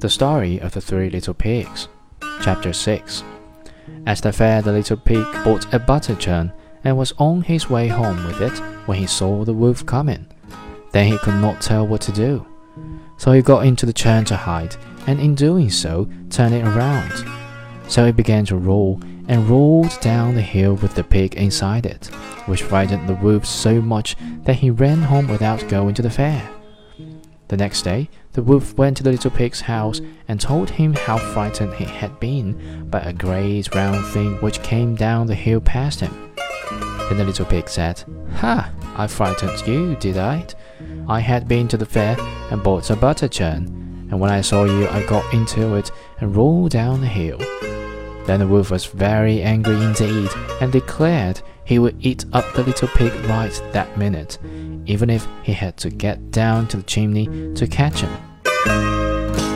The Story of the Three Little Pigs. Chapter 6 At the fair, the little pig bought a butter churn and was on his way home with it when he saw the wolf coming. Then he could not tell what to do. So he got into the churn to hide, and in doing so, turned it around. So it began to roll and rolled down the hill with the pig inside it, which frightened the wolf so much that he ran home without going to the fair. The next day, the wolf went to the little pig's house and told him how frightened he had been by a great round thing which came down the hill past him. Then the little pig said, Ha! I frightened you, did I? I had been to the fair and bought a butter churn, and when I saw you, I got into it and rolled down the hill. Then the wolf was very angry indeed, and declared he would eat up the little pig right that minute, even if he had to get down to the chimney to catch him.